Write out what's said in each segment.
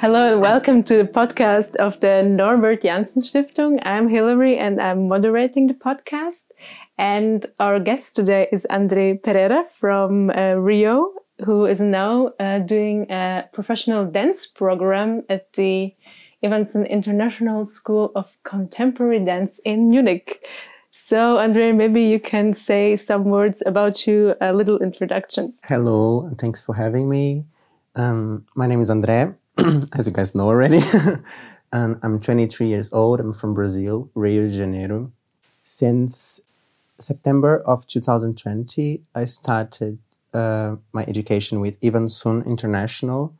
Hello and welcome to the podcast of the Norbert Janssen Stiftung. I'm Hilary and I'm moderating the podcast. And our guest today is Andre Pereira from uh, Rio, who is now uh, doing a professional dance program at the Iwanson International School of Contemporary Dance in Munich. So, Andre, maybe you can say some words about you, a little introduction. Hello, and thanks for having me. Um, my name is Andre. as you guys know already. and I'm 23 years old. I'm from Brazil, Rio de Janeiro. Since September of 2020, I started uh, my education with Iwanson International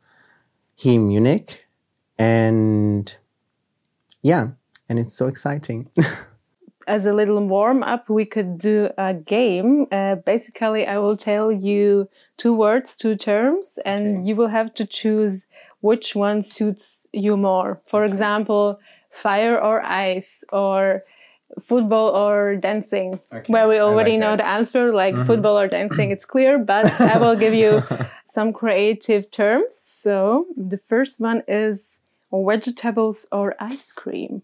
here in Munich. And yeah, and it's so exciting. As a little warm up, we could do a game. Uh, basically, I will tell you two words, two terms, and okay. you will have to choose which one suits you more. For example, fire or ice or football or dancing okay. where we already like know the answer like mm-hmm. football or dancing it's clear but i will give you some creative terms. So the first one is vegetables or ice cream?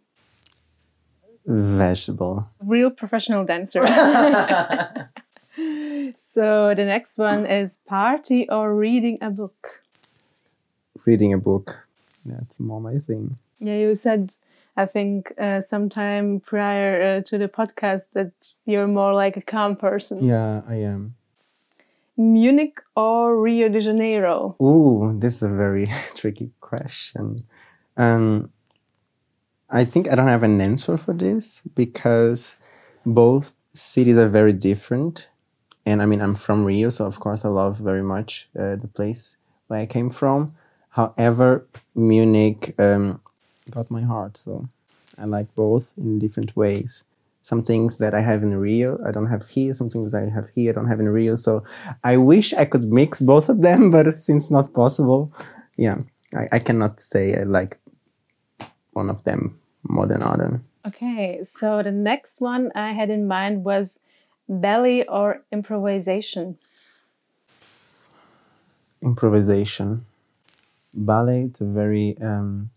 Vegetable. Real professional dancer. So the next one is party or reading a book reading a book. That's more my thing. Yeah, you said I think uh, sometime prior uh, to the podcast that you're more like a calm person. Yeah, I am. Munich or Rio de Janeiro? Ooh, this is a very tricky question. Um, I think I don't have an answer for this because both cities are very different. And I mean, I'm from Rio, so of course I love very much uh, the place where I came from. However, Munich um, got my heart, so I like both in different ways. Some things that I have in Rio, I don't have here. Some things I have here, I don't have in Rio. So I wish I could mix both of them, but since not possible, yeah, I, I cannot say I like one of them more than other. Okay, so the next one I had in mind was ballet or improvisation. Improvisation ballet it's a very um,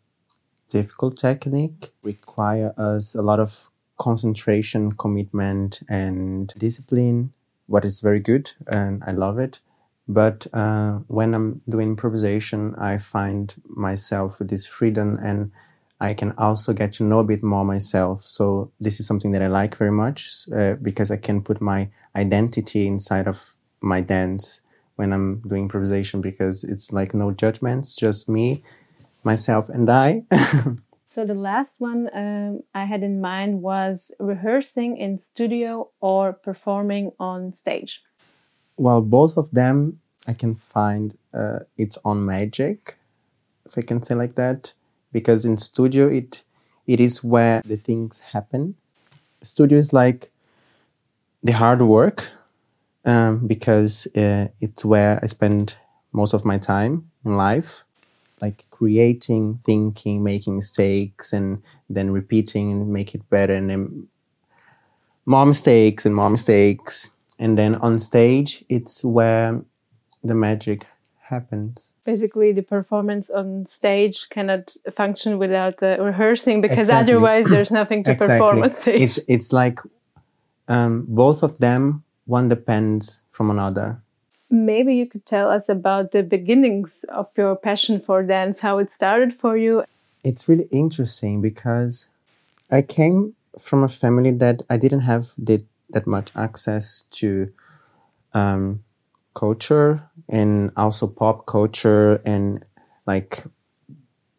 difficult technique require us a lot of concentration commitment and discipline what is very good and i love it. But uh, when i'm doing improvisation i find myself with this freedom and i can also get to know a bit more myself. So this is something that i like very much uh, because i can put my identity inside of my dance when I'm doing improvisation because it's like no judgments, just me, myself, and I. so the last one um, I had in mind was rehearsing in studio or performing on stage. Well, both of them I can find uh, its own magic, if I can say like that, because in studio it it is where the things happen. Studio is like the hard work um, because uh, it's where I spend most of my time in life, like creating, thinking, making mistakes, and then repeating and make it better, and then more mistakes and more mistakes. And then on stage, it's where the magic happens. Basically, the performance on stage cannot function without uh, rehearsing because exactly. otherwise there's nothing to exactly. perform on stage. It's it's like um, both of them one depends from another. Maybe you could tell us about the beginnings of your passion for dance, how it started for you. It's really interesting because I came from a family that I didn't have did that much access to um, culture and also pop culture and like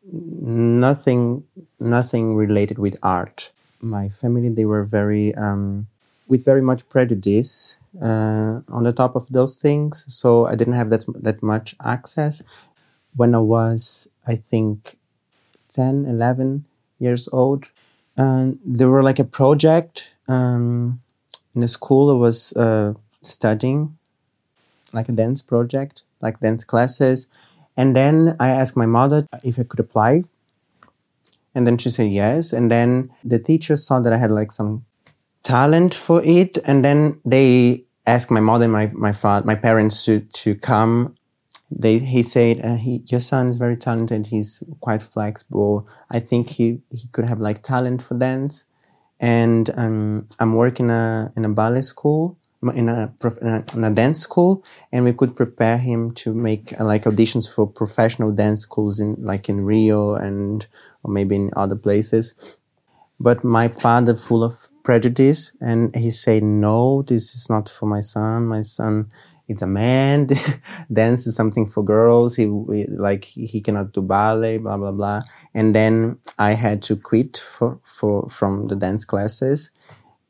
nothing nothing related with art. My family they were very um, with very much prejudice uh, on the top of those things. So I didn't have that that much access. When I was, I think, 10, 11 years old, and there were like a project um, in the school. I was uh, studying, like a dance project, like dance classes. And then I asked my mother if I could apply. And then she said yes. And then the teacher saw that I had like some talent for it. And then they asked my mother my, my father, my parents to, to come they he said uh, he your son is very talented. He's quite flexible. I think he he could have like talent for dance. And um, I'm working a, in a ballet school in a, in a dance school and we could prepare him to make uh, like auditions for professional dance schools in like in Rio and or maybe in other places but my father full of prejudice and he said no this is not for my son. My son is a man dance is something for girls. He, like he cannot do ballet blah blah blah. And then i had to quit for, for from the dance classes.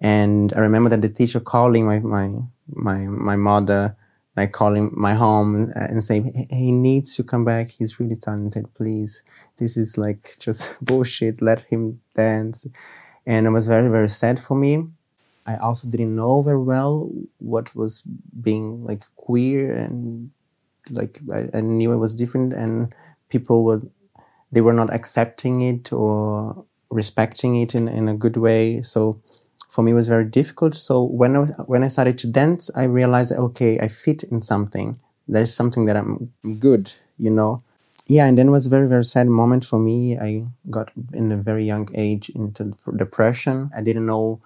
And I remember that the teacher calling my, my, my, my mother, like calling my home uh, and saying, he needs to come back. He's really talented. Please. This is like just bullshit. Let him dance. And it was very, very sad for me. I also didn't know very well what was being like queer and like I, I knew it was different and people were, they were not accepting it or respecting it in, in a good way. So for me was very difficult. So when I, when I started to dance, I realized, okay, I fit in something. There's something that I'm good, you know. Yeah, and then it was a very, very sad moment for me. I got in a very young age into depression. I didn't know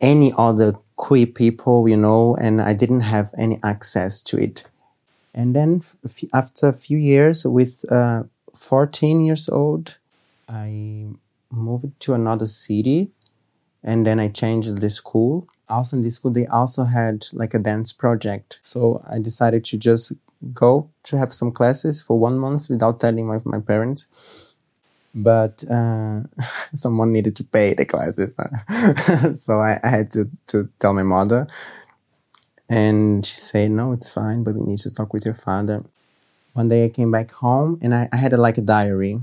any other queer people, you know, and I didn't have any access to it. And then after a few years, with uh, 14 years old, I moved to another city and then I changed the school. Also in this school, they also had like a dance project. So I decided to just go to have some classes for one month without telling my, my parents. But uh, someone needed to pay the classes. so I, I had to, to tell my mother. And she said, no, it's fine, but we need to talk with your father. One day I came back home and I, I had a, like a diary.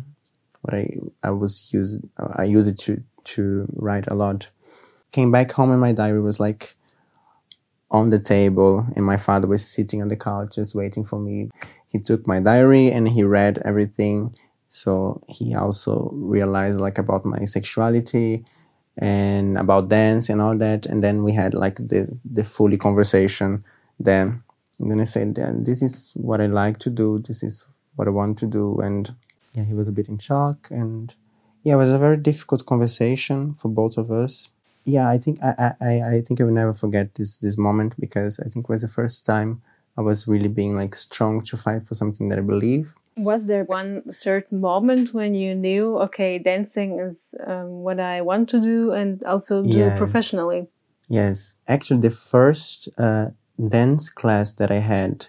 What I, I was used, I use it to, to write a lot. Came back home and my diary was like on the table and my father was sitting on the couch just waiting for me. He took my diary and he read everything. So he also realized like about my sexuality and about dance and all that. And then we had like the, the fully conversation then. And then I said, this is what I like to do. This is what I want to do. And yeah, he was a bit in shock and yeah, it was a very difficult conversation for both of us. Yeah, I think I, I, I think I will never forget this this moment because I think it was the first time I was really being like strong to fight for something that I believe. Was there one certain moment when you knew, okay, dancing is um, what I want to do and also do yes. professionally? Yes, actually, the first uh, dance class that I had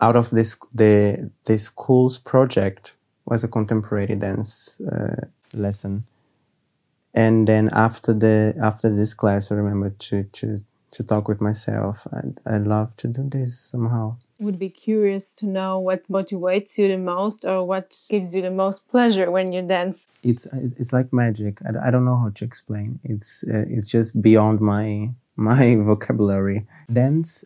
out of this the the school's project was a contemporary dance uh, lesson. And then after the after this class, I remember to to to talk with myself. I I love to do this somehow. Would be curious to know what motivates you the most, or what gives you the most pleasure when you dance. It's it's like magic. I, I don't know how to explain. It's uh, it's just beyond my my vocabulary. Dance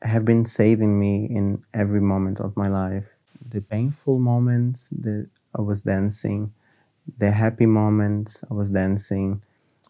have been saving me in every moment of my life the painful moments that I was dancing, the happy moments I was dancing,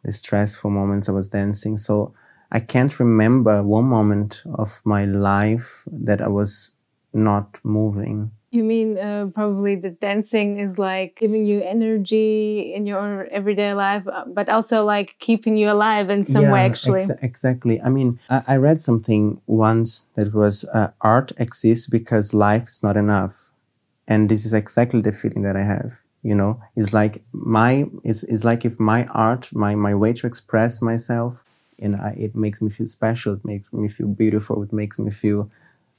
the stressful moments I was dancing. So I can't remember one moment of my life that I was not moving. You mean uh, probably the dancing is like giving you energy in your everyday life, uh, but also like keeping you alive in some yeah, way, actually. Ex exactly. I mean, I, I, read something once that was uh, art exists because life is not enough. And this is exactly the feeling that I have. You know, it's like my, it's, it's like if my art, my, my way to express myself, and I, it makes me feel special, it makes me feel beautiful, it makes me feel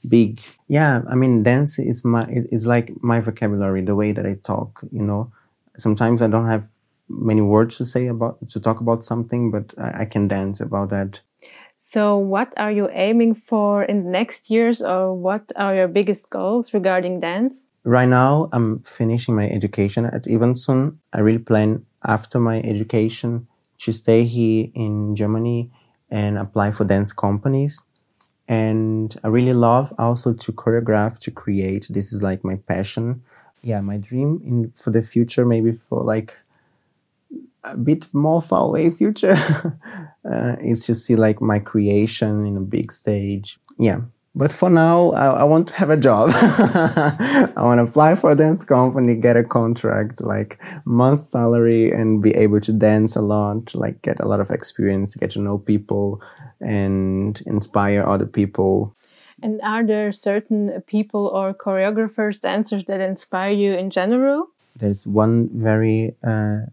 big. Yeah, I mean, dance is my, it's like my vocabulary, the way that I talk, you know. Sometimes I don't have many words to say about, to talk about something, but I, I can dance about that. So, what are you aiming for in the next years, or what are your biggest goals regarding dance? Right now, I'm finishing my education at Iwanson. I really plan after my education to stay here in Germany and apply for dance companies and I really love also to choreograph, to create. This is like my passion. Yeah, my dream in for the future, maybe for like a bit more far away future, uh, is to see like my creation in a big stage. Yeah, but for now, I, I want to have a job. I want to apply for a dance company, get a contract, like month salary, and be able to dance a lot, like get a lot of experience, get to know people, and inspire other people. And are there certain people or choreographers, dancers that inspire you in general? There's one very uh,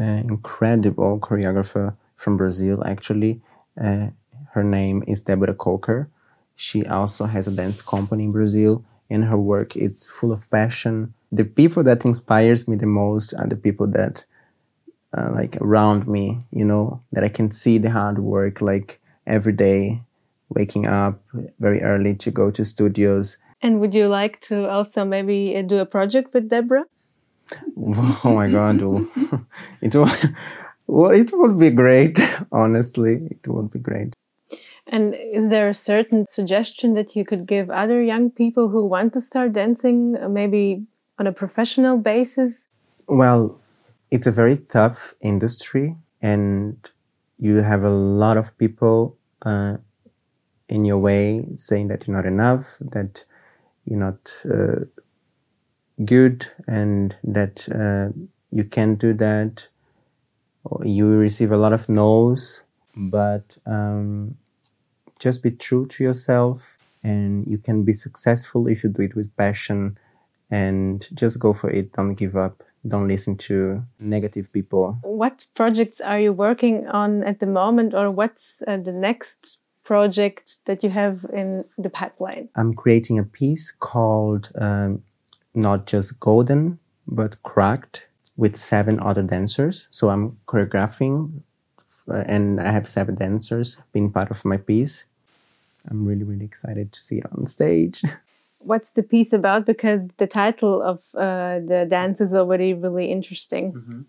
uh, incredible choreographer from Brazil, actually. Uh, her name is Deborah Colker she also has a dance company in Brazil and her work it's full of passion. The people that inspires me the most are the people that uh, like around me, you know, that I can see the hard work like every day, waking up very early to go to studios. And would you like to also maybe uh, do a project with Deborah? oh my god, it would, well, it would be great. Honestly, it would be great. And is there a certain suggestion that you could give other young people who want to start dancing, uh, maybe on a professional basis? Well, it's a very tough industry, and you have a lot of people uh, in your way saying that you're not enough, that you're not uh, good, and that uh, you can't do that. You receive a lot of no's, but um, just be true to yourself and you can be successful if you do it with passion and just go for it. Don't give up. Don't listen to negative people. What projects are you working on at the moment or what's uh, the next project that you have in the pipeline? I'm creating a piece called um, not just golden but cracked with seven other dancers. So i'm choreographing uh, and I have seven dancers being part of my piece. I'm really, really excited to see it on stage. What's the piece about? Because the title of uh, the dance is already really interesting. Mm -hmm.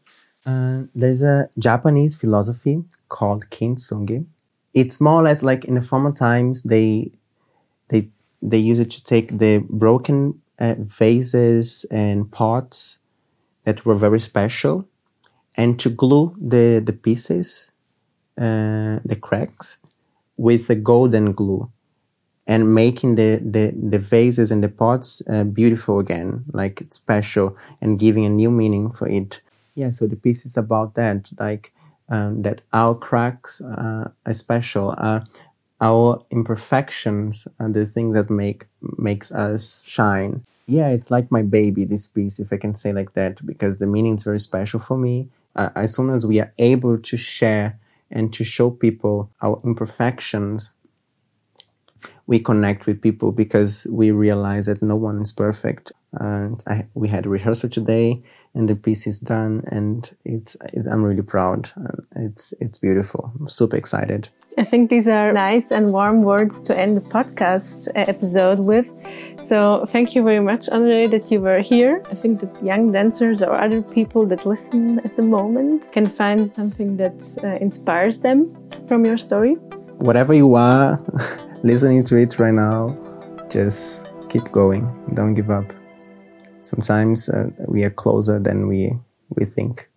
uh, there's a Japanese philosophy called kintsugi. It's more or less like in the former times they they they use it to take the broken uh, vases and pots that were very special and to glue the the pieces uh, the cracks with the golden glue and making the, the, the vases and the pots uh, beautiful again, like special and giving a new meaning for it. Yeah, so the piece is about that, like um, that our cracks uh, are special, uh, our imperfections are the things that make makes us shine. Yeah, it's like my baby, this piece, if I can say like that, because the meaning is very special for me. Uh, as soon as we are able to share and to show people our imperfections, we connect with people because we realize that no one is perfect. And I, we had a rehearsal today, and the piece is done, and it's, I'm really proud. It's it's beautiful. I'm super excited. I think these are nice and warm words to end the podcast episode with. So thank you very much, Andre, that you were here. I think that young dancers or other people that listen at the moment can find something that uh, inspires them from your story. Whatever you are listening to it right now, just keep going. Don't give up. Sometimes uh, we are closer than we, we think.